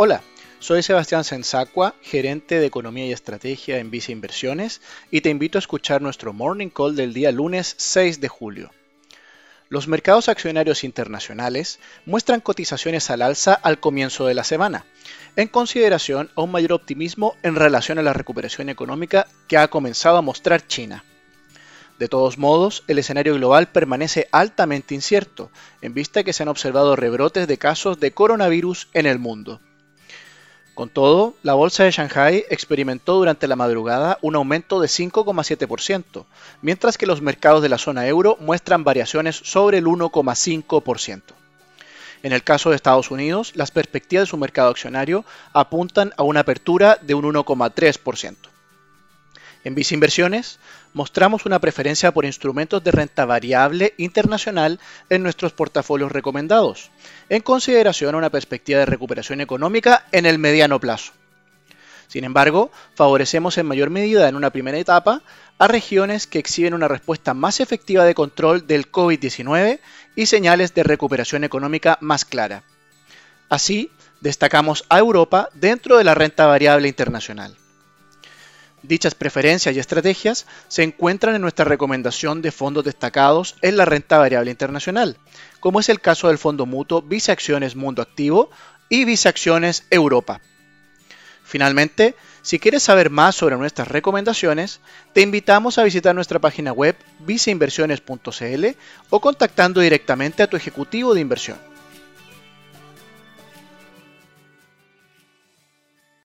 Hola, soy Sebastián Sensacua, gerente de Economía y Estrategia en Visa Inversiones, y te invito a escuchar nuestro Morning Call del día lunes 6 de julio. Los mercados accionarios internacionales muestran cotizaciones al alza al comienzo de la semana, en consideración a un mayor optimismo en relación a la recuperación económica que ha comenzado a mostrar China. De todos modos, el escenario global permanece altamente incierto, en vista que se han observado rebrotes de casos de coronavirus en el mundo. Con todo, la bolsa de Shanghai experimentó durante la madrugada un aumento de 5,7%, mientras que los mercados de la zona euro muestran variaciones sobre el 1,5%. En el caso de Estados Unidos, las perspectivas de su mercado accionario apuntan a una apertura de un 1,3%. En Visa Inversiones, mostramos una preferencia por instrumentos de renta variable internacional en nuestros portafolios recomendados, en consideración a una perspectiva de recuperación económica en el mediano plazo. Sin embargo, favorecemos en mayor medida en una primera etapa a regiones que exhiben una respuesta más efectiva de control del COVID-19 y señales de recuperación económica más clara. Así, destacamos a Europa dentro de la renta variable internacional. Dichas preferencias y estrategias se encuentran en nuestra recomendación de fondos destacados en la renta variable internacional, como es el caso del fondo mutuo Visa Acciones Mundo Activo y Visa Acciones Europa. Finalmente, si quieres saber más sobre nuestras recomendaciones, te invitamos a visitar nuestra página web visainversiones.cl o contactando directamente a tu ejecutivo de inversión.